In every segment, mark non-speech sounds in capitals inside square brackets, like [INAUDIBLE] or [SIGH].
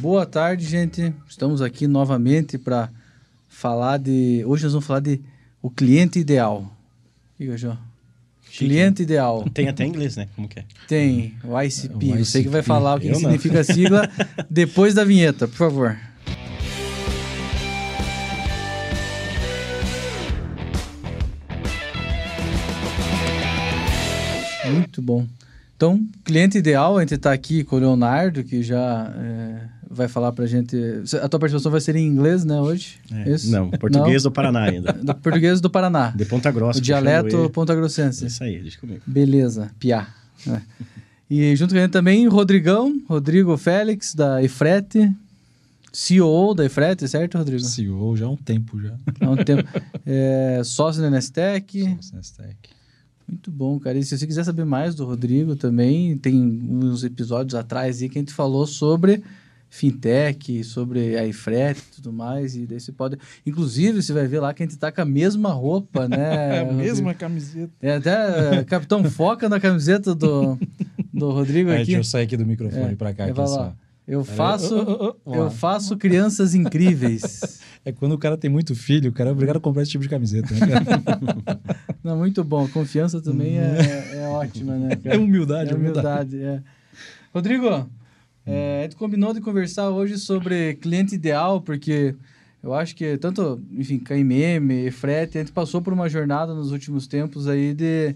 Boa tarde, gente. Estamos aqui novamente para falar de. Hoje nós vamos falar de o cliente ideal. Fica, João. Chique, cliente ideal. Tem até inglês, né? Como que é? Tem, o ICP. O Você que vai ICP. falar o que Eu não. significa a sigla [LAUGHS] depois da vinheta, por favor. Muito bom. Então, cliente ideal, a gente está aqui com o Leonardo, que já é, vai falar para a gente. A tua participação vai ser em inglês, né, hoje? Isso? Não, português do Paraná ainda. [LAUGHS] Do português do Paraná. De Ponta Grossa. o dialeto puxando ponta-grossense. ele. Isso aí, deixa comigo. Beleza, Piá. É. E junto com ele também, Rodrigão, Rodrigo Félix, da Efrete, CEO da Efrete, certo, Rodrigo? CEO já há um tempo já. Há um tempo. É, sócio da Nestec. Stack. Muito bom, cara. E se você quiser saber mais do Rodrigo também, tem uns episódios atrás aí que a gente falou sobre fintech, sobre a Efrete e tudo mais. E daí você pode. Inclusive, você vai ver lá que a gente tá com a mesma roupa, né? É [LAUGHS] a Rodrigo? mesma camiseta. É até é, Capitão Foca na camiseta do, do Rodrigo Aí, aqui. deixa eu sair aqui do microfone É, pra cá. Aqui vai só. Eu faço, eu faço crianças incríveis. [LAUGHS] É quando o cara tem muito filho, o cara é obrigado a comprar esse tipo de camiseta. Né, cara? [LAUGHS] Não, muito bom. Confiança também é, é ótima, né? [LAUGHS] cara? é humildade, É humildade. humildade, é. Rodrigo, é, a gente combinou de conversar hoje sobre cliente ideal, porque eu acho que tanto, enfim, KMM, Frete, a gente passou por uma jornada nos últimos tempos aí de,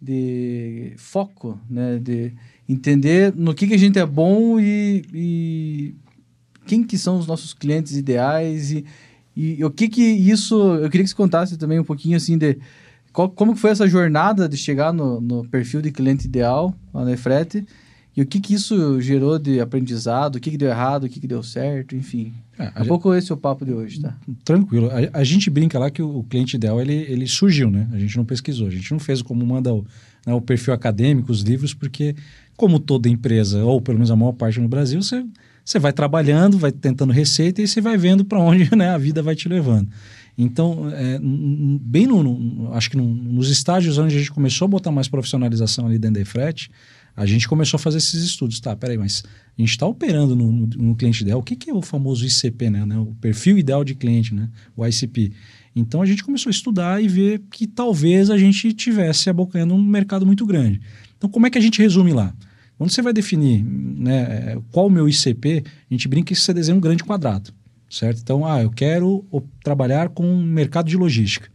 de foco, né? De entender no que, que a gente é bom e, e quem que são os nossos clientes ideais e, e o que que isso... Eu queria que você contasse também um pouquinho, assim, de qual, como foi essa jornada de chegar no, no perfil de cliente ideal lá na Efrete e o que que isso gerou de aprendizado, o que que deu errado, o que que deu certo, enfim. É, a Daqui a pouco esse é o papo de hoje, tá? Tranquilo. A, a gente brinca lá que o, o cliente ideal ele, ele surgiu, né? A gente não pesquisou, a gente não fez como manda o, né, o perfil acadêmico, os livros, porque, como toda empresa, ou pelo menos a maior parte no Brasil, você, você vai trabalhando, vai tentando receita e você vai vendo para onde [LAUGHS] né, a vida vai te levando. Então, é, bem no, no- acho que no- nos estágios onde a gente começou a botar mais profissionalização ali dentro da Efret, a gente começou a fazer esses estudos. Tá, peraí, mas a gente está operando no, no- cliente ideal. O que, que é o famoso ICP, né, né? O perfil ideal de cliente, né? O ICP. Então a gente começou a estudar e ver que talvez a gente tivesse abocanhando um mercado muito grande. Então, como é que a gente resume lá? Quando você vai definir né, é, qual o meu ICP, a gente brinca que você desenha um grande quadrado, certo? Então, ah, eu quero o- trabalhar com um mercado de logística.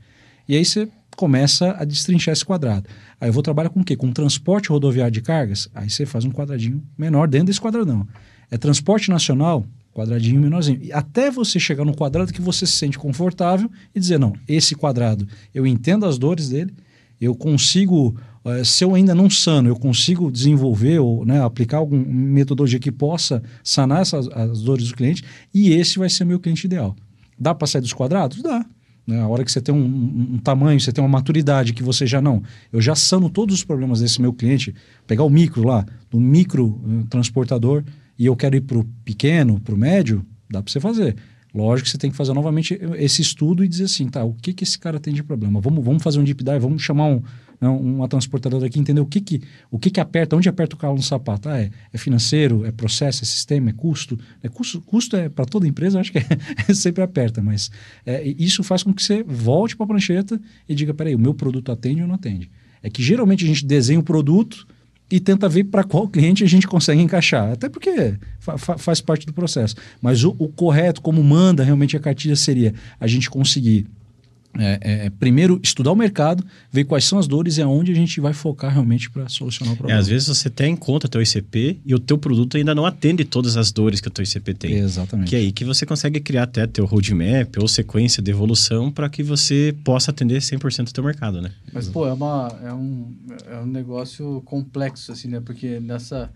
E aí você começa a destrinchar esse quadrado. Aí eu vou trabalhar com o quê? Com transporte rodoviário de cargas? Aí você faz um quadradinho menor dentro desse quadradão. É transporte nacional? Quadradinho menorzinho. E até você chegar no quadrado que você se sente confortável e dizer, não, esse quadrado, eu entendo as dores dele, eu consigo, eh, se eu ainda não sano, eu consigo desenvolver ou né, aplicar alguma metodologia que possa sanar essas, as dores do cliente e esse vai ser meu cliente ideal. Dá para sair dos quadrados? Dá. Né? A hora que você tem um, um- um tamanho, você tem uma maturidade que você já não. Eu já sano todos os problemas desse meu cliente, pegar o micro lá, do micro eh, transportador, e eu quero ir para o pequeno, para o médio, dá para você fazer. Lógico que você tem que fazer novamente esse estudo e dizer assim, tá, o que, que esse cara tem de problema? Vamos, vamos fazer um deep dive, vamos chamar um, né, uma transportadora aqui, entender o que que, o que que aperta, onde aperta o carro no sapato. Ah, é, é financeiro, é processo, é sistema, é custo. É custo, custo é para toda empresa, acho que [LAUGHS] é, sempre aperta, mas é, isso faz com que você volte para a prancheta e diga, peraí, o meu produto atende ou não atende? É que geralmente a gente desenha o produto e tenta ver para qual cliente a gente consegue encaixar. Até porque fa- fa- faz parte do processo. Mas o, o correto, como manda realmente a cartilha, seria a gente conseguir. É, é, primeiro, estudar o mercado, ver quais são as dores e aonde a gente vai focar realmente para solucionar o É, problema. às vezes você tem em conta teu ICP e o teu produto ainda não atende todas as dores que o teu ICP tem. Exatamente. Que é aí que você consegue criar até teu roadmap ou sequência de evolução para que você possa atender 100% do teu mercado, né? Mas, pô, é, uma, é, um, é um negócio complexo, assim, né? Porque nessa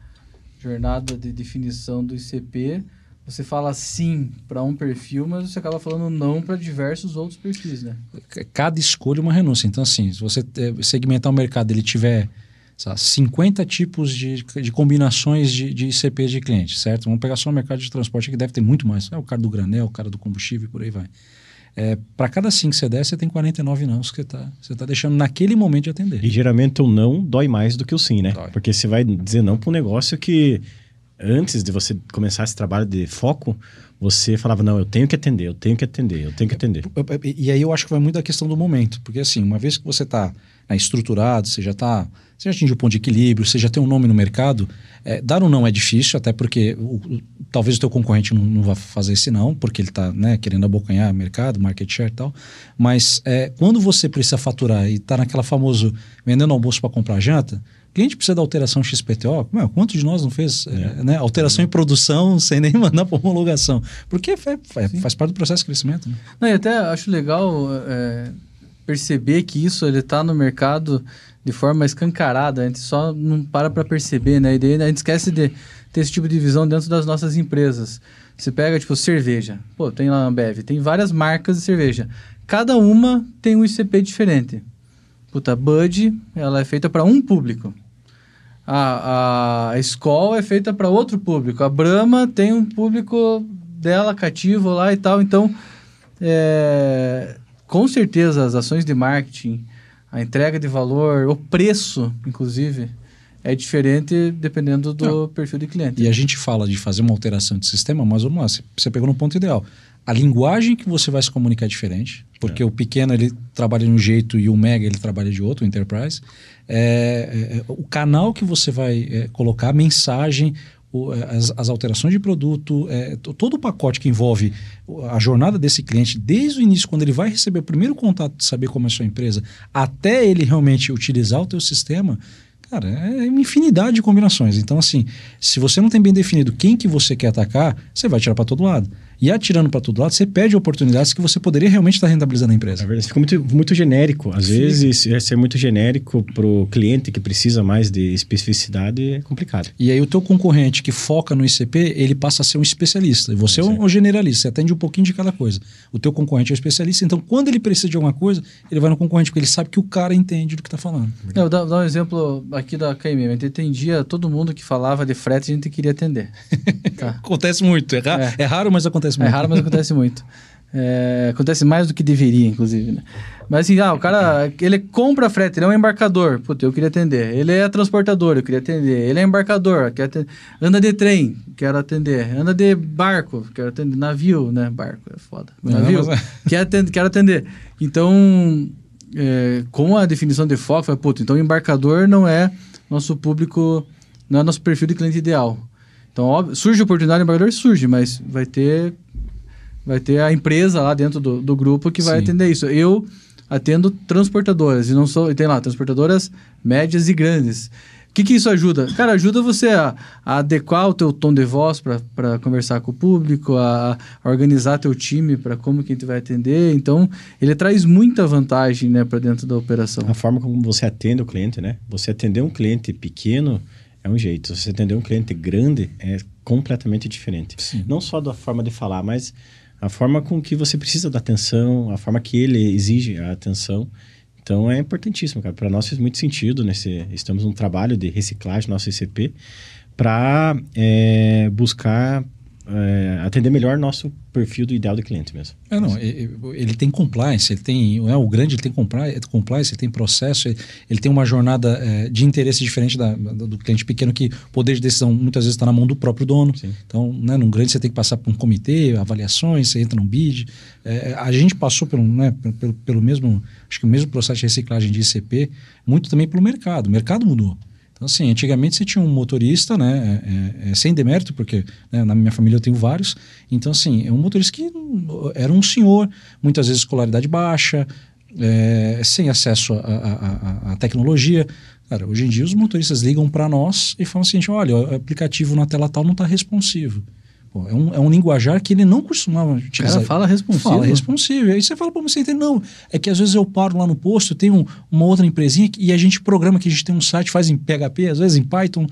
jornada de definição do ICP, você fala sim para um perfil, mas você acaba falando não para diversos outros perfis, né? cada escolha é uma renúncia. Então, assim, se você eh, segmentar o mercado, ele tiver lá, 50 tipos de, de combinações de, de ICPs de cliente, certo? Vamos pegar só o mercado de transporte, que deve ter muito mais. É o cara do granel, o cara do combustível, e por aí vai. É, para cada 5 que você der, você tem 49 não que você está tá deixando naquele momento de atender. E geralmente o não dói mais do que o sim, né? Dói. Porque você vai dizer não para um negócio que antes de você começar esse trabalho de foco, você falava, não, eu tenho que atender, eu tenho que atender, eu tenho que atender. E aí eu acho que vai muito da questão do momento, porque assim, uma vez que você está né, estruturado, você já está, você já atinge o ponto de equilíbrio, você já tem um nome no mercado, é, dar um não é difícil, até porque o, o, talvez o teu concorrente não, não vá fazer esse não, porque ele está né, querendo abocanhar mercado, market share e tal, mas é, quando você precisa faturar e está naquela famoso vendendo almoço para comprar janta, cliente precisa da alteração XPTO, meu, quanto de nós não fez é. né, alteração em produção [LAUGHS] sem nem mandar para homologação? Porque é, é, faz parte do processo de crescimento. Né? Não, e até acho legal é, perceber que isso ele está no mercado de forma escancarada, a gente só não para para perceber, né? E daí a gente esquece de ter esse tipo de visão dentro das nossas empresas. Você pega, tipo, cerveja. Pô, tem lá a Ambev, tem várias marcas de cerveja. Cada uma tem um ICP diferente. Puta, Bud, ela é feita para um público a, a escola é feita para outro público. A Brahma tem um público dela cativo lá e tal. Então, é, com certeza, as ações de marketing, a entrega de valor, o preço, inclusive, é diferente dependendo do Não. perfil de cliente. E a gente fala de fazer uma alteração de sistema, mas vamos lá, você pegou no ponto ideal. A linguagem que você vai se comunicar é diferente, porque é. o pequeno ele trabalha de um jeito e o mega ele trabalha de outro, o enterprise. É, é, é, o canal que você vai é, colocar, a mensagem, o, é, as, as, alterações de produto, todo o pacote que envolve a jornada desse cliente, desde o início, quando ele vai receber o primeiro contato de saber como é a sua empresa, até ele realmente utilizar o teu sistema, Cara, é uma infinidade de combinações. Então, assim, se você não tem bem definido quem que você quer atacar, você vai tirar para todo lado. E atirando para todo lado, você perde oportunidades que você poderia realmente estar rentabilizando a empresa. É verdade, fica muito, muito genérico. Às Sim. vezes, é ser muito genérico para o cliente que precisa mais de especificidade é complicado. E aí o teu concorrente que foca no ICP, ele passa a ser um especialista. E você é um, um generalista, você atende um pouquinho de cada coisa. O teu concorrente é um especialista, então quando ele precisa de alguma coisa, ele vai no concorrente, porque ele sabe que o cara entende do que está falando. É, eu vou dar um exemplo aqui da KM. A gente atendia todo mundo que falava de frete, a gente queria atender. [LAUGHS] Tá. acontece muito. É, ra é. é raro, mas acontece acontece muito. É raro, mas acontece [LAUGHS] muito. É, acontece mais do que deveria, inclusive, né? Mas assim, ah, o cara, ele compra frete, ele é um embarcador. Puta, eu queria atender. Ele é transportador, eu queria atender. Ele é embarcador, quer atender. anda de trem, quero atender. Anda de barco, quero atender. Navio, né? Barco, é foda. Navio, Não, mas... [LAUGHS] quero, atender, quero atender. Então, é, com a definição de foco, foi, puta, então embarcador não é nosso público, não é nosso perfil de cliente ideal. Então, óbvio, surge oportunidade embargador? Surge, mas vai ter, vai ter a empresa lá dentro do, do grupo que vai Sim. atender isso. Eu atendo transportadoras, e não sou. E tem lá, transportadoras médias e grandes. O que, que isso ajuda? Cara, ajuda você a, a adequar o teu tom de voz para conversar com o público, a, a organizar teu time para como que a gente vai atender. Então, ele traz muita vantagem né, para dentro da operação. A forma como você atende o cliente, né? Você atender um cliente pequeno é um jeito. Se você atender um cliente grande, é completamente diferente. Sim. Não só da forma de falar, mas a forma com que você precisa da atenção, a forma que ele exige a atenção. Então é importantíssimo, cara. Para nós faz muito sentido nesse. Estamos num trabalho de reciclagem nosso ICP para é, buscar é, atender melhor nosso perfil do ideal do cliente mesmo. É, não, ele, tem compliance, ele tem, é, o grande ele tem compliance, ele tem processo, ele, ele tem uma jornada é, de interesse diferente da, do cliente pequeno que o poder de decisão muitas vezes está na mão do próprio dono. Sim. Então, né, num grande você tem que passar por um comitê, avaliações, você entra num bid. É, a gente passou pelo, né, pelo, pelo mesmo, acho que o mesmo processo de reciclagem de ICP, muito também pelo mercado. O mercado mudou. Então, assim, antigamente você tinha um motorista, né, é, é, é sem demérito, porque né, na minha família eu tenho vários. Então, assim, é um motorista que era um senhor, muitas vezes escolaridade baixa, é, sem acesso à tecnologia. Cara, hoje em dia os motoristas ligam para nós e falam assim: olha, o aplicativo na tela tal não está responsivo. Pô, é, um, é um linguajar que ele não costumava utilizar. O cara fala responsivo. Fala responsivo. Aí você fala para você entender, não, é que às vezes eu paro lá no posto, tem um, uma outra empresinha e a gente programa que a gente tem um site, faz em PHP, às vezes em Python.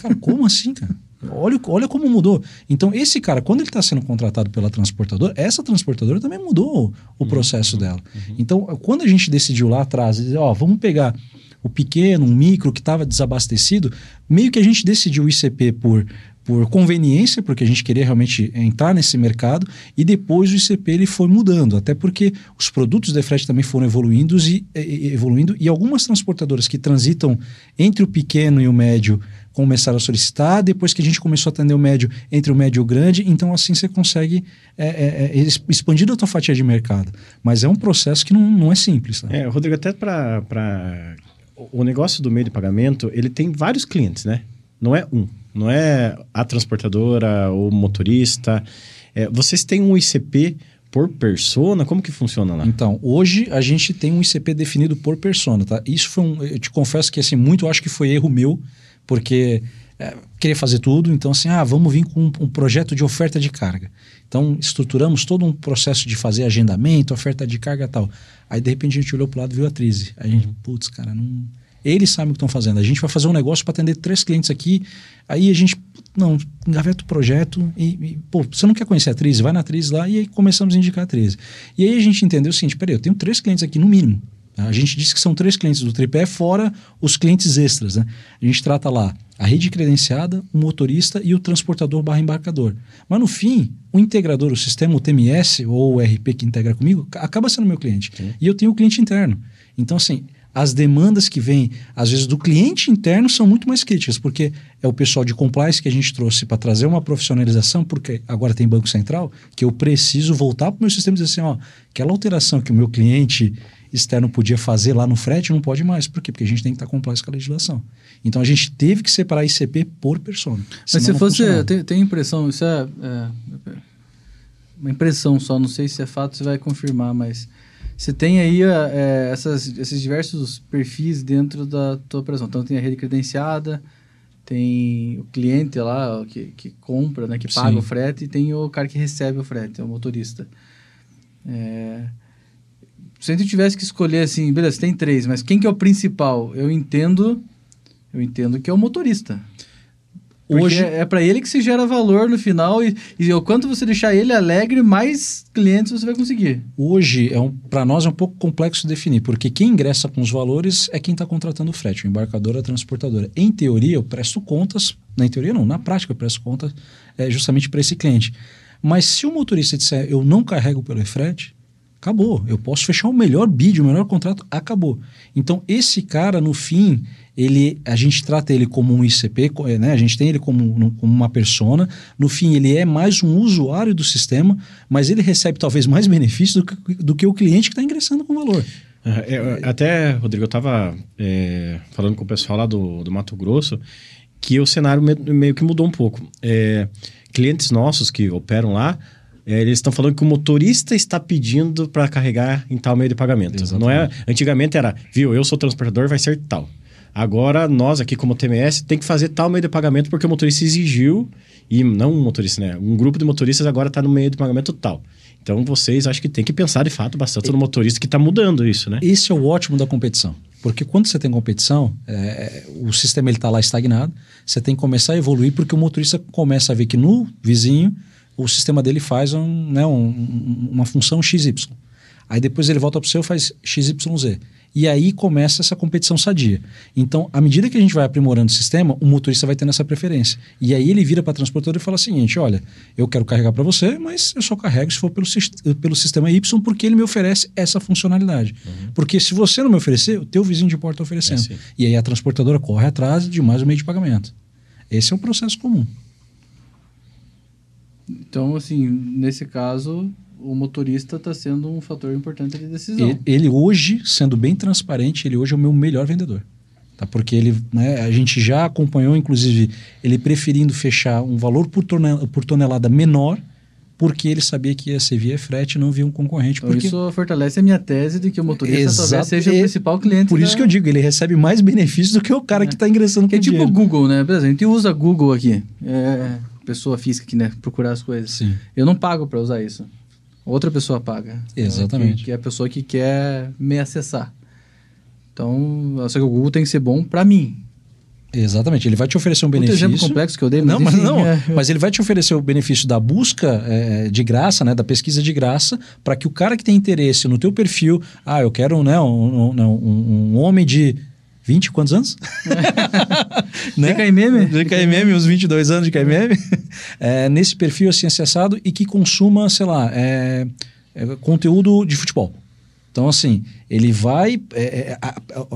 Cara, como [LAUGHS] assim, cara? Olha, olha como mudou. Então, esse cara, quando ele está sendo contratado pela transportadora, essa transportadora também mudou o processo uhum, dela. Uhum. Então, quando a gente decidiu lá atrás, ó, vamos pegar o pequeno, um micro que estava desabastecido, meio que a gente decidiu o ICP por por conveniência, porque a gente queria realmente entrar nesse mercado, e depois o ICP ele foi mudando, até porque os produtos de frete também foram evoluindo e, evoluindo, e algumas transportadoras que transitam entre o pequeno e o médio começaram a solicitar, depois que a gente começou a atender o médio, entre o médio e o grande, então assim você consegue é, é, é, expandir a tua fatia de mercado. Mas é um processo que não, não é simples. Tá? É, Rodrigo, até para... O negócio do meio de pagamento, ele tem vários clientes, né? Não é um. Não é a transportadora ou motorista. É, vocês têm um ICP por persona? Como que funciona lá? Então, hoje a gente tem um ICP definido por persona, tá? Isso foi um. Eu te confesso que, assim, muito eu acho que foi erro meu, porque é, queria fazer tudo, então, assim, ah, vamos vir com um, um, projeto de oferta de carga. Então, estruturamos todo um processo de fazer agendamento, oferta de carga e tal. Aí, de repente, a gente olhou pro lado e viu a Trise. Aí a gente, uhum. putz, cara, não. Eles sabem o que estão fazendo. A gente vai fazer um negócio para atender três clientes aqui. Aí a gente, não, engaveta o projeto e, e, pô, você não quer conhecer a atriz? Vai na atriz lá e aí começamos a indicar a atriz. E aí a gente entendeu o seguinte: peraí, eu tenho três clientes aqui no mínimo. A gente disse que são três clientes do tripé, fora os clientes extras. Né? A gente trata lá a rede credenciada, o motorista e o transportador barra embarcador. Mas no fim, o integrador, o sistema, o TMS ou o RP que integra comigo, acaba sendo meu cliente. Sim. E eu tenho o cliente interno. Então, assim, as demandas que vêm, às vezes, do cliente interno são muito mais críticas, porque é o pessoal de compliance que a gente trouxe para trazer uma profissionalização, porque agora tem Banco Central, que eu preciso voltar para o meu sistema e dizer assim: ó, aquela alteração que o meu cliente externo podia fazer lá no frete não pode mais. Por quê? Porque a gente tem que estar compliance com a legislação. Então a gente teve que separar ICP por persona. Mas se fosse. Tem, tem impressão, isso é, é, uma impressão só, não sei se é fato, você vai confirmar, mas você tem aí é, essas, esses diversos perfis dentro da tua operação. Então, tem a rede credenciada, tem o cliente lá que, que compra, né, que paga Sim. o frete, e tem o cara que recebe o frete, é o motorista. É... Se a gente tivesse que escolher assim, beleza, tem três, mas quem que é o principal? Eu entendo, eu entendo que é o motorista. Hoje é, é para ele que se gera valor no final e, e o quanto você deixar ele alegre, mais clientes você vai conseguir. Hoje é um, para nós é um pouco complexo definir, porque quem ingressa com os valores é quem está contratando o frete, o embarcador, a transportadora. Em teoria eu presto contas, na teoria não, na prática eu presto contas é, justamente para esse cliente. Mas se o motorista disser eu não carrego pelo frete, acabou. Eu posso fechar o melhor bid, o melhor contrato, acabou. Então esse cara no fim ele, a gente trata ele como um ICP, né? a gente tem ele como, como uma persona. No fim, ele é mais um usuário do sistema, mas ele recebe talvez mais [LAUGHS] benefícios do que, do que o cliente que está ingressando com valor. É, é, até, Rodrigo, eu estava é, falando com o pessoal lá do, do Mato Grosso que o cenário meio que mudou um pouco. É, clientes nossos que operam lá, é, eles estão falando que o motorista está pedindo para carregar em tal meio de pagamento. Exatamente. Não é? Antigamente era, viu, eu sou transportador, vai ser tal. Agora, nós aqui como TMS tem que fazer tal meio de pagamento porque o motorista exigiu, e não um motorista, né? Um grupo de motoristas agora está no meio de pagamento tal. Então, vocês acho que tem que pensar de fato bastante no motorista que está mudando isso, né? Esse é o ótimo da competição. Porque quando você tem competição, é, o sistema está lá estagnado, você tem que começar a evoluir porque o motorista começa a ver que no vizinho o sistema dele faz um, né, um, uma função XY. Aí depois ele volta para o seu e faz XYZ. E aí começa essa competição sadia. Então, à medida que a gente vai aprimorando o sistema, o motorista vai tendo essa preferência. E aí ele vira para a transportadora e fala o seguinte: olha, eu quero carregar para você, mas eu só carrego se for pelo, pelo sistema Y, porque ele me oferece essa funcionalidade. Uhum. Porque se você não me oferecer, o teu vizinho de porta está oferecendo. É, e aí a transportadora corre atrás de mais um meio de pagamento. Esse é o processo comum. Então, assim, nesse caso, o motorista está sendo um fator importante de decisão. Ele, ele, hoje, sendo bem transparente, ele hoje é o meu melhor vendedor. Tá? Porque ele, né, a gente já acompanhou, inclusive, ele preferindo fechar um valor por, tonelada, por tonelada menor, porque ele sabia que ia ser via frete e não via um concorrente. Então porque... Isso fortalece a minha tese de que o motorista Exato. talvez seja o principal cliente. Por da... isso que eu digo, ele recebe mais benefícios do que o cara é. que está ingressando que com é tipo o Google, né? Por exemplo, a gente usa Google aqui. É, pessoa física aqui, né? Procurar as coisas. Sim. Eu não pago para usar isso outra pessoa paga. Exatamente. Que, que, é a pessoa que quer me acessar. Então, só que o Google tem que ser bom para mim. Exatamente, ele vai te oferecer um Muito benefício. exemplo complexo que eu dei, mas não, mas não, é... mas ele vai te oferecer o benefício da busca é, de graça, né, da pesquisa de graça, para que o cara que tem interesse no teu perfil, ah, eu quero né, um, um, um, um homem de 20 quantos anos? [LAUGHS] né? De KMM? De KMM, uns 22 anos de KMM. [LAUGHS] É, nesse perfil assim acessado e que consuma, sei lá, é, é, conteúdo de futebol. Então, assim, ele vai. É, é a,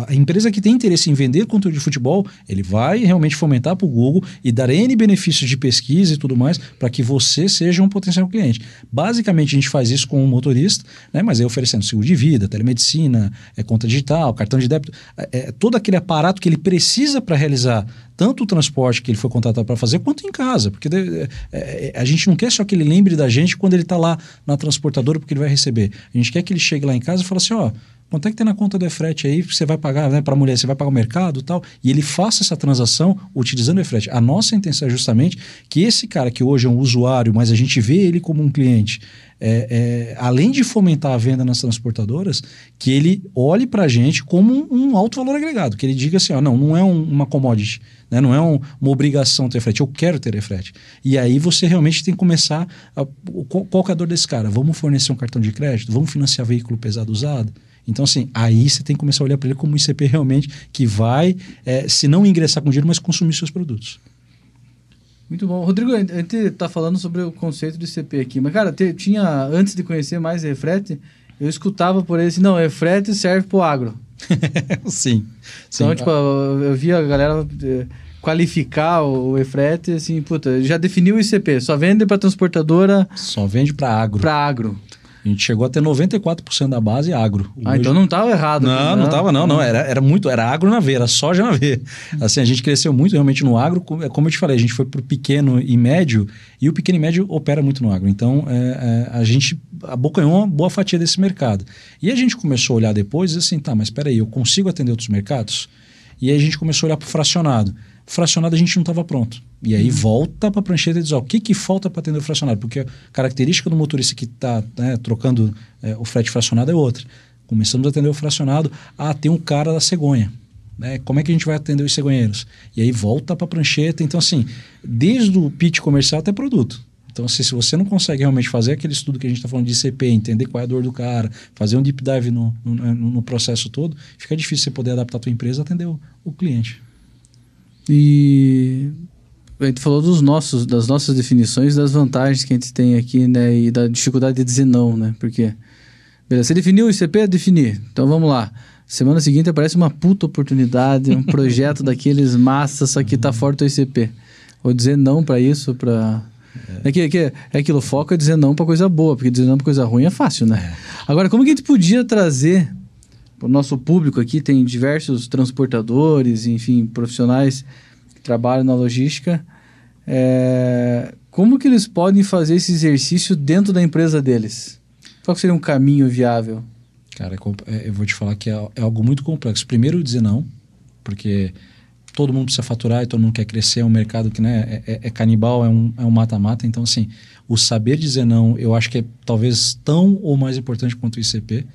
a, empresa que tem interesse em vender conteúdo de futebol, ele vai realmente fomentar para o Google e dar N benefícios de pesquisa e tudo mais para que você seja um potencial cliente. Basicamente, a gente faz isso com o motorista, né? mas aí oferecendo seguro de vida, telemedicina, é, conta digital, cartão de débito, é, é todo aquele aparato que ele precisa para realizar tanto o transporte que ele foi contratado para fazer, quanto em casa. Porque é, é, a gente não quer só que ele lembre da gente quando ele está lá na transportadora, porque ele vai receber. A gente quer que ele chegue lá em casa e fale assim: ó, quanto é que tem na conta do frete aí? Você vai pagar né, para a mulher, você vai pagar o mercado tal. E ele faça essa transação utilizando o frete. A nossa intenção é justamente que esse cara que hoje é um usuário, mas a gente vê ele como um cliente, é, é, além de fomentar a venda nas transportadoras, que ele olhe para a gente como um, um, alto valor agregado, que ele diga assim, ó, não, não é um, uma commodity, né? não é um, uma obrigação ter frete, eu quero ter frete. E aí você realmente tem que começar, a, qual, é a dor desse cara? Vamos fornecer um cartão de crédito? Vamos financiar veículo pesado usado? Então, assim, aí você tem que começar a olhar para ele como um ICP realmente que vai, é, se não ingressar com dinheiro, mas consumir seus produtos. Muito bom. Rodrigo, a gente está falando sobre o conceito de CP aqui, mas, cara, te, tinha, antes de conhecer mais Refrete, eu escutava por ele assim, não, Refrete serve para o agro. [LAUGHS] sim, Então, tipo, eu, via a galera eh, qualificar o Efrete, assim, puta, já definiu o ICP, só vende para transportadora... Só vende para agro. Para agro. A gente chegou a ter 94% da base agro. Ah, Hoje... então não estava errado. Não, aqui, não estava não, não. Era, era muito, era agro na veia, era soja na veia. Assim, a gente cresceu muito realmente no agro. É como eu te falei, a gente foi para o pequeno e médio e o pequeno e médio opera muito no agro. Então, é, é, a gente abocanhou uma boa fatia desse mercado. E a gente começou a olhar depois e assim, tá, mas espera aí, eu consigo atender outros mercados? E aí a gente começou a olhar para o fracionado fracionado a gente não estava pronto. E aí uhum. volta para a prancheta e diz: ó, o que, que falta para atender o fracionado? Porque a característica do motorista que está né, trocando é, o frete fracionado é outra. Começamos a atender o fracionado. Ah, tem um cara da cegonha. Né? Como é que a gente vai atender os cegonheiros? E aí volta para a prancheta. Então, assim, desde o pitch comercial até produto. Então, assim, se você não consegue realmente fazer aquele estudo que a gente está falando de ICP, entender qual é a dor do cara, fazer um deep dive no, no, no processo todo, fica difícil você poder adaptar a tua empresa a atender o, o cliente. E a gente falou dos nossos, das nossas definições, das vantagens que a gente tem aqui, né? E da dificuldade de dizer não, né? Porque, beleza, você definiu o ICP? Definir. Então vamos lá. Semana seguinte aparece uma puta oportunidade, um [LAUGHS] projeto daqueles massa, só que tá fora do ICP. Vou dizer não para isso, para é. É, que, que, é aquilo, foco é dizer não para coisa boa, porque dizer não para coisa ruim é fácil, né? É. Agora, como que a gente podia trazer o nosso público aqui tem diversos transportadores, enfim, profissionais que trabalham na logística. É, como que eles podem fazer esse exercício dentro da empresa deles? Qual seria um caminho viável? Cara, é, é, eu vou te falar que é, é algo muito complexo. Primeiro, dizer não, porque todo mundo precisa faturar e todo mundo quer crescer. É um mercado que né, é, é, canibal, é um mata-mata. É um então, assim, o saber dizer não, eu acho que é talvez tão ou mais importante quanto o ICP.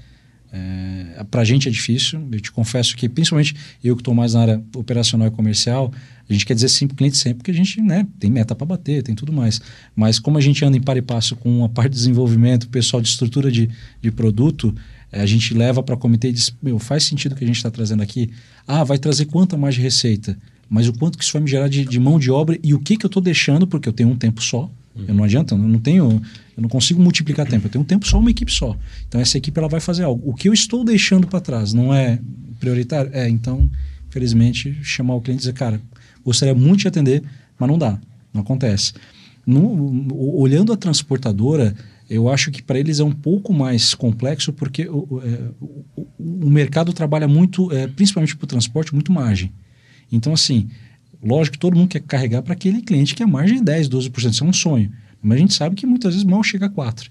É, para a gente é difícil, eu te confesso que, principalmente eu que estou mais na área operacional e comercial, a gente quer dizer sim para o cliente sempre, porque a gente né, tem meta para bater, tem tudo mais. Mas como a gente anda em par e passo com a parte de desenvolvimento, pessoal de estrutura de, de produto, é, a gente leva para o comitê e diz: meu, faz sentido o que a gente está trazendo aqui? Ah, vai trazer quanto mais de receita? Mas o quanto que isso vai me gerar de, de mão de obra e o que, que eu estou deixando, porque eu tenho um tempo só Uhum. Eu não adianta, eu não tenho, eu não consigo multiplicar tempo. Eu tenho um tempo só, uma equipe só. Então essa equipe ela vai fazer algo. O que eu estou deixando para trás não é prioritário? É, então, infelizmente, chamar o cliente e dizer, cara, gostaria muito de atender, mas não dá, não acontece. No, olhando a transportadora, eu acho que para eles é um pouco mais complexo porque o, é, o, o mercado trabalha muito, é, principalmente para o transporte, muito margem. Então, assim, Lógico que todo mundo quer carregar para aquele cliente que é margem de 10, 12%. Isso é um sonho. Mas a gente sabe que muitas vezes mal chega a 4%.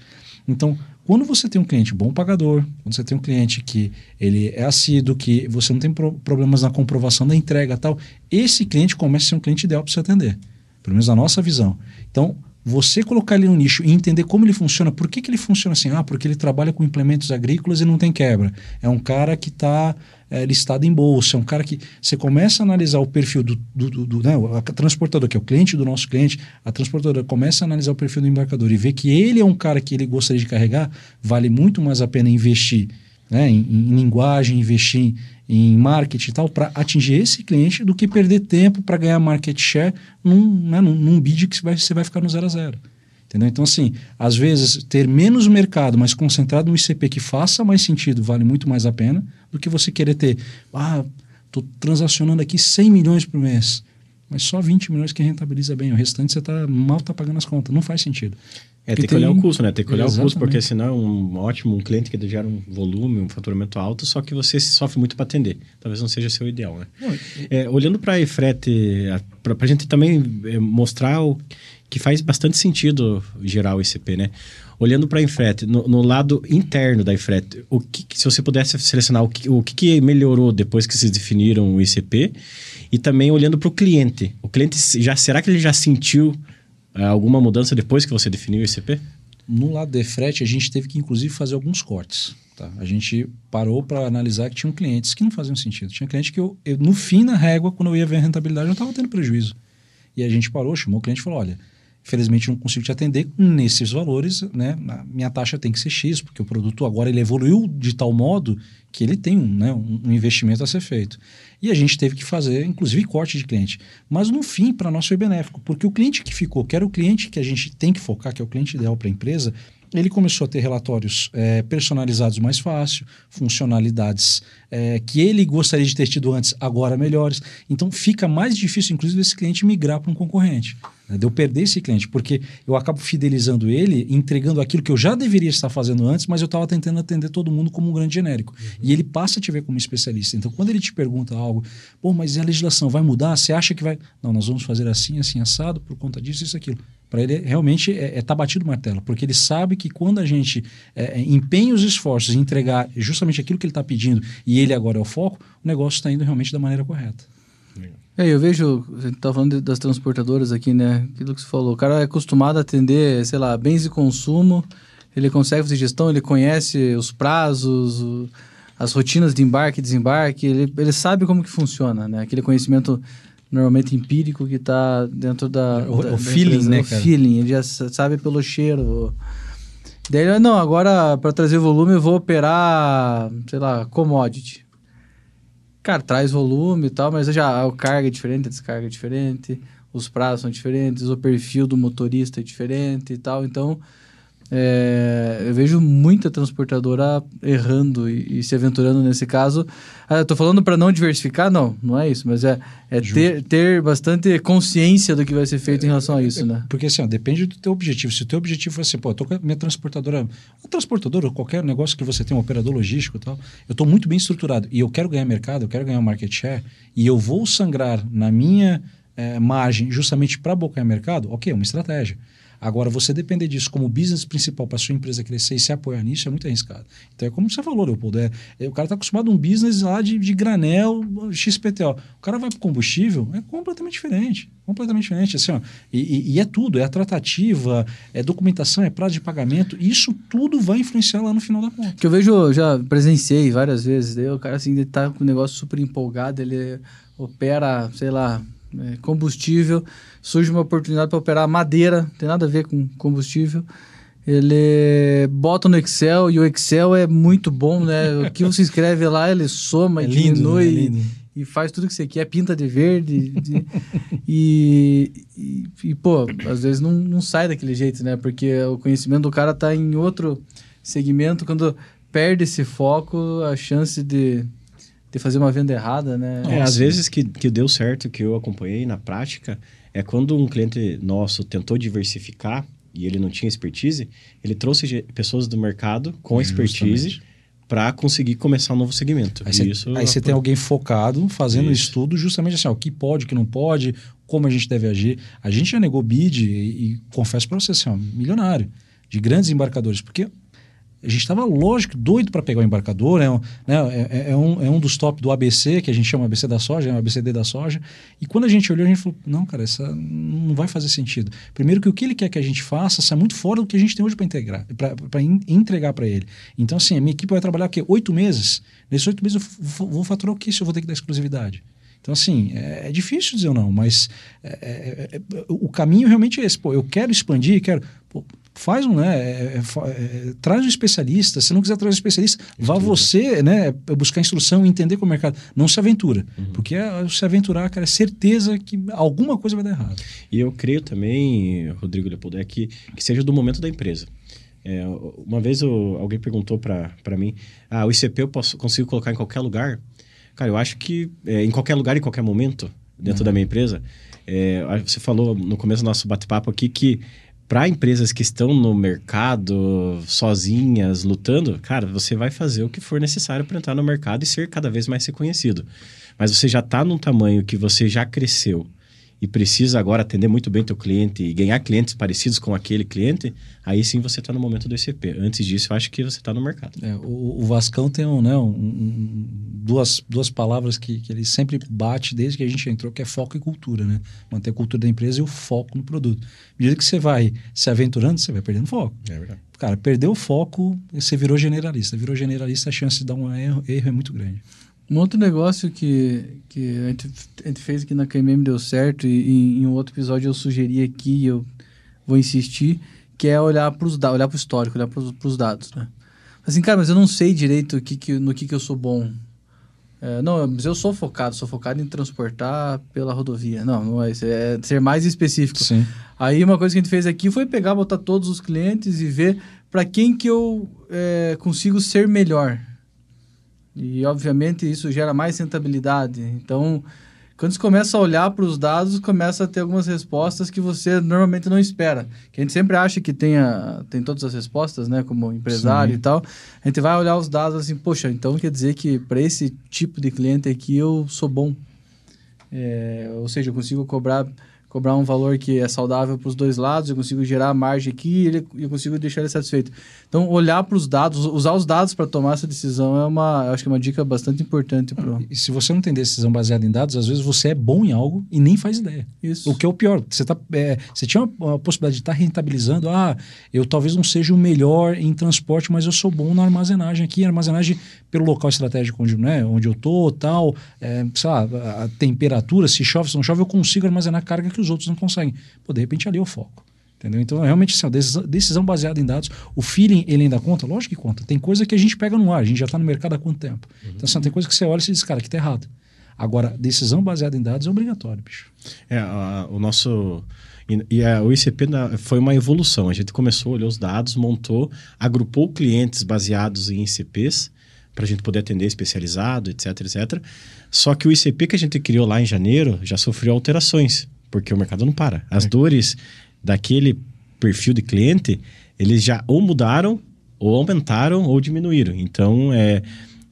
Então, quando você tem um cliente bom pagador, quando você tem um cliente que ele é assíduo, que você não tem pro problemas na comprovação da entrega tal, esse cliente começa a ser um cliente ideal para você atender. Pelo menos na nossa visão. Então, você colocar ele no nicho e entender como ele funciona, por que, que ele funciona assim? Ah, porque ele trabalha com implementos agrícolas e não tem quebra. É um cara que está é, listado em bolsa, é um cara que você começa a analisar o perfil do, do, do, do né, a transportadora, que é o cliente do nosso cliente, a transportadora começa a analisar o perfil do embarcador e vê que ele é um cara que ele gostaria de carregar, vale muito mais a pena investir né, em, em linguagem, investir em, marketing e tal, para atingir esse cliente do que perder tempo para ganhar market share num, né, num, num bid que você vai, você vai ficar no zero a zero. Entendeu? Então, assim, às vezes, ter menos mercado, mas concentrado no ICP que faça mais sentido, vale muito mais a pena do que você querer ter, ah, estou transacionando aqui 100 milhões por mês, mas só 20 milhões que rentabiliza bem, o restante você tá, mal está pagando as contas, não faz sentido. É, tem que olhar o custo, né? Tem que olhar Exatamente. o custo, porque senão é um ótimo um cliente que gera um volume, um faturamento alto, só que você sofre muito para atender. Talvez não seja seu ideal, né? É, olhando para a Efrete, para a gente também é, mostrar o que faz bastante sentido gerar o ICP, né? Olhando para a Infret, no, no, lado interno da Infret, o que, se você pudesse selecionar o que, o que melhorou depois que vocês definiram o ICP e também olhando para o cliente. O cliente já será que ele já sentiu alguma mudança depois que você definiu o ICP? No lado da Efret, a gente teve que inclusive fazer alguns cortes. Tá? A gente parou para analisar que tinham clientes que não faziam sentido. Tinha cliente que eu, eu no fim na régua, quando eu ia ver a rentabilidade, eu estava tendo prejuízo. E a gente parou, chamou o cliente e falou: olha Infelizmente não consigo te atender nesses valores, né? A minha taxa tem que ser X, porque o produto agora ele evoluiu de tal modo que ele tem um, né, um investimento a ser feito. E a gente teve que fazer, inclusive, corte de cliente. Mas no fim, para nós foi benéfico, porque o cliente que ficou, que era o cliente que a gente tem que focar, que é o cliente ideal para a empresa, ele começou a ter relatórios é, personalizados mais fácil, funcionalidades é, que ele gostaria de ter tido antes, agora melhores. Então fica mais difícil, inclusive, esse cliente migrar para um concorrente. Né? De eu perder esse cliente, porque eu acabo fidelizando ele, entregando aquilo que eu já deveria estar fazendo antes, mas eu estava tentando atender todo mundo como um grande genérico. Uhum. E ele passa a te ver como especialista. Então, quando ele te pergunta algo, pô, mas a legislação vai mudar? Você acha que vai. Não, nós vamos fazer assim, assim, assado, por conta disso, isso, aquilo para ele realmente é, é tá batido o martelo, porque ele sabe que quando a gente é, é empenha os esforços em entregar justamente aquilo que ele está pedindo e ele agora é o foco, o negócio está indo realmente da maneira correta. É, eu vejo, a gente tá falando das transportadoras aqui, né? Aquilo que você falou, o cara é acostumado a atender, sei lá, bens de consumo, ele consegue fazer gestão, ele conhece os prazos, o, as rotinas de embarque e desembarque, ele, ele sabe como que funciona, né? Aquele conhecimento normalmente empírico que está dentro da... O, da, o feeling, né, O cara? feeling, ele já sabe pelo cheiro. Daí, não, agora para trazer volume eu vou operar, sei lá, commodity. Cara, traz volume e tal, mas já a carga é diferente, a descarga é diferente, os prazos são diferentes, o perfil do motorista é diferente e tal. Então, é, eu vejo muita transportadora errando e, e se aventurando nesse caso. Ah, eu tô falando para não diversificar? Não, não é isso, mas é, é ter, ter bastante consciência do que vai ser feito em relação a isso, né? Porque assim, ó, depende do teu objetivo. Se o teu objetivo for assim, pô, eu tô com a minha transportadora, um transportador, qualquer negócio que você tem, um operador logístico e tal, eu tô muito bem estruturado e eu quero ganhar mercado, eu quero ganhar market share e eu vou sangrar na minha é, margem justamente para bocar mercado, ok, é uma estratégia. Agora, você depender disso como business principal para sua empresa crescer e se apoiar nisso é muito arriscado. Então, é como você falou, Leopoldo, é, é o cara está acostumado a um business lá de, de granel, XPTO. O cara vai para combustível, é completamente diferente. Completamente diferente. Assim, ó, e, e, é tudo, é a tratativa, é documentação, é prazo de pagamento. Isso tudo vai influenciar lá no final da conta. Que eu vejo, já presenciei várias vezes, daí o cara assim, ele tá com o negócio super empolgado, ele opera, sei lá, é, combustível, surge uma oportunidade para operar madeira, não tem nada a ver com combustível. Ele bota no Excel e o Excel é muito bom, né? O que você escreve lá, ele soma, é diminui lindo, né? e, e, faz tudo que você quer, pinta de verde. De, [LAUGHS] e, e, e, pô, às vezes não, não sai daquele jeito, né? Porque o conhecimento do cara está em outro segmento. Quando perde esse foco, a chance de de fazer uma venda errada, né? É, às vezes que, que deu certo, que eu acompanhei na prática, é quando um cliente nosso tentou diversificar e ele não tinha expertise, ele trouxe pessoas do mercado com expertise para conseguir começar um novo segmento. Aí você tem alguém focado fazendo Isso. estudo justamente assim, ó, o que pode, o que não pode, como a gente deve agir. A gente já negou bid e, e confesso para você assim, ó, milionário de grandes embarcadores, porque a gente estava, lógico, doido para pegar o embarcador, né? né? É, é, um, é um dos top do ABC, que a gente chama ABC da soja, é o ABCD da soja. E quando a gente olhou, a gente falou: não, cara, essa não vai fazer sentido. Primeiro, que o que ele quer que a gente faça sai muito fora do que a gente tem hoje para integrar, para entregar para ele. Então, assim, a minha equipe vai trabalhar o quê? Oito meses. Nesses oito meses eu vou faturar o que se eu vou ter que dar exclusividade? Então, assim, é, é difícil dizer não, mas é, é, é, o caminho realmente é esse. Pô, eu quero expandir, quero. Pô, faz um, né? é, é, é, traz um especialista. Se não quiser trazer um especialista, vá você, né? Buscar instrução e entender com o mercado. Não se aventura. Porque é, se aventurar, cara, é certeza que alguma coisa vai dar errado. E eu creio também, Rodrigo Leopoldo, é que, que seja do momento da empresa. É, uma vez eu- alguém perguntou para mim, ah, o ICP eu posso, consigo colocar em qualquer lugar? Cara, eu acho que é, em qualquer lugar, em qualquer momento, dentro da minha empresa, é, você falou no começo do nosso bate-papo aqui que para empresas que estão no mercado sozinhas, lutando, cara, você vai fazer o que for necessário para entrar no mercado e ser cada vez mais reconhecido. Mas você já está num tamanho que você já cresceu e precisa agora atender muito bem teu cliente e ganhar clientes parecidos com aquele cliente, aí sim você está no momento do ICP. Antes disso, eu acho que você está no mercado. É, o, o Vascão tem um, né, um- um- duas, duas palavras que, que ele sempre bate desde que a gente entrou, que é foco e cultura, né? Manter a cultura da empresa e o foco no produto. À medida que você vai se aventurando, você vai perdendo foco. É verdade. Cara, perdeu o foco, você virou generalista. Virou generalista, a chance de dar um erro, erro é muito grande. Um outro negócio que, que a, gente, a gente fez aqui na KMM deu certo e, e em um outro episódio eu sugeri aqui e eu vou insistir, que é olhar para os olhar para o histórico, olhar para os dados, né? Assim, cara, mas eu não sei direito que que, no que, que eu sou bom. É, não, mas eu sou focado, sou focado em transportar pela rodovia. Não, não é isso, é ser mais específico. Sim. Aí uma coisa que a gente fez aqui foi pegar, botar todos os clientes e ver para quem que eu é, consigo ser melhor. E obviamente isso gera mais rentabilidade. Então, quando você começa a olhar para os dados, começa a ter algumas respostas que você normalmente não espera. Que a gente sempre acha que tem, a, tem todas as respostas, né? Como empresário Sim. e tal. A gente vai olhar os dados assim, poxa, então quer dizer que para esse tipo de cliente aqui eu sou bom. É, ou seja, eu consigo cobrar cobrar um valor que é saudável para os dois lados, eu consigo gerar margem aqui e eu consigo deixar ele satisfeito. Então, olhar para os dados, usar os dados para tomar essa decisão é uma, acho que é uma dica bastante importante para E se você não tem decisão baseada em dados, às vezes você é bom em algo e nem faz ideia. isso. O que é o pior, você, tá, é, você tinha uma, uma possibilidade de estar rentabilizando. Ah, eu talvez não seja o melhor em transporte, mas eu sou bom na armazenagem aqui. Armazenagem pelo local estratégico onde, né, onde eu tô, tal, é, sei lá, a, a temperatura, se chove, se não chove, eu consigo armazenar carga que os outros não conseguem. Pô, de repente ali é o foco. Entendeu? Então, realmente, assim, decisão, decisão baseada em dados, o feeling, ele ainda conta? Lógico que conta. Tem coisa que a gente pega no ar, a gente já está no mercado há quanto tempo? Então, assim, tem coisa que você olha e você diz, cara, que tá errado. Agora, decisão baseada em dados é obrigatório, bicho. É, a- o nosso. E, e a- o ICP na- foi uma evolução. A gente começou, olhou os dados, montou, agrupou clientes baseados em ICPs para a gente poder atender especializado, etc, etc. Só que o ICP que a gente criou lá em janeiro já sofreu alterações, porque o mercado não para. As dores daquele perfil de cliente, eles já ou mudaram, ou aumentaram, ou diminuíram. Então, é,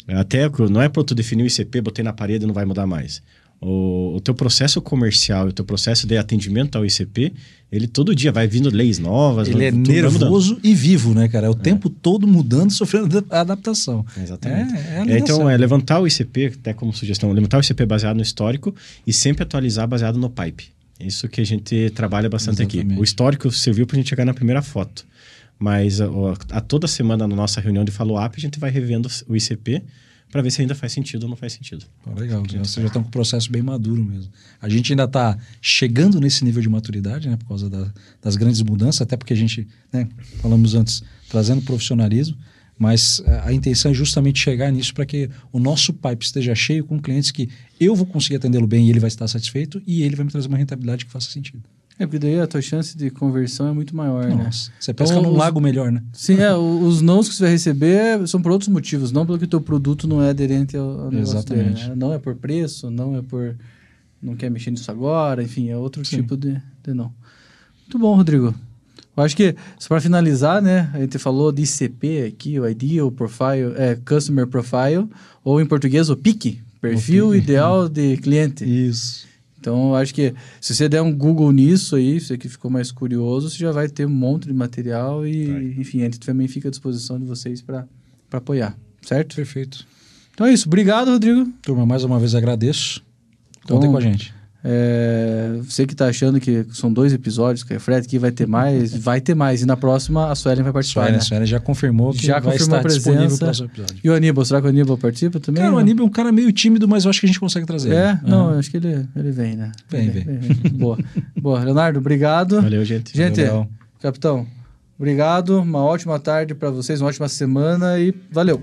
até não é para tu definir o ICP, botei na parede e não vai mudar mais. O, o teu processo comercial o teu processo de atendimento ao ICP, ele todo dia vai vindo leis novas. Ele é nervoso e vivo, né, cara? É o tempo todo mudando, sofrendo adap- adaptação. Exatamente. É, é É, então, é levantar o ICP, até como sugestão, levantar o ICP baseado no histórico e sempre atualizar baseado no pipe. Isso que a gente trabalha bastante aqui. Exatamente. O histórico serviu para a gente chegar na primeira foto. Mas a, a toda semana na nossa reunião de follow-up, a gente vai revendo o ICP para ver se ainda faz sentido ou não faz sentido. Pô, legal, já, vocês já estão com o processo bem maduro mesmo. A gente ainda está chegando nesse nível de maturidade, né, por causa da- das grandes mudanças, até porque a gente, né, falamos antes, trazendo profissionalismo, mas a, a intenção é justamente chegar nisso para que o nosso pipe esteja cheio com clientes que eu vou conseguir atendê-lo bem e ele vai estar satisfeito e ele vai me trazer uma rentabilidade que faça sentido. É, porque daí a tua chance de conversão é muito maior, né? Nossa, você pesca Então, num os- lago melhor, né? Sim, é, os nãos que você vai receber são por outros motivos, não pelo que o teu produto não é aderente ao, ao negócio Exatamente. dele, né? Não é por preço, não é por não quer mexer nisso agora, enfim, é outro Sim. tipo de, de não. Muito bom, Rodrigo. Eu acho que, só para finalizar, né, a gente falou de ICP aqui, o Ideal Profile, é, Customer Profile, ou em português o PIC, Perfil PIC. Ideal de Cliente. Isso. Então, eu acho que se você der um Google nisso aí, você que ficou mais curioso, você já vai ter um monte de material e, Vai. enfim, a gente também fica à disposição de vocês para apoiar, certo? Perfeito. Então é isso. Obrigado, Rodrigo. Turma, mais uma vez agradeço. Então, Contem com a gente. É, você que está achando que são dois episódios que é Fred, que vai ter mais, [LAUGHS] vai ter mais. E na próxima a Suelen vai participar, Suelen, né? a Suelen já confirmou que Já vai confirmou estar a disponível presença. para o próximo episódio. E o Aníbal, será que o Aníbal participa também? Cara, o? Aníbal é um cara meio tímido, mas eu acho que a gente consegue trazer. É? Não, Aham. acho que ele, ele vem, né? Vem, Ele vem. Boa. [LAUGHS] Boa. Leonardo, obrigado. Valeu, gente. Gente, Legal. capitão, Obrigado, uma ótima tarde para vocês, uma ótima semana e valeu!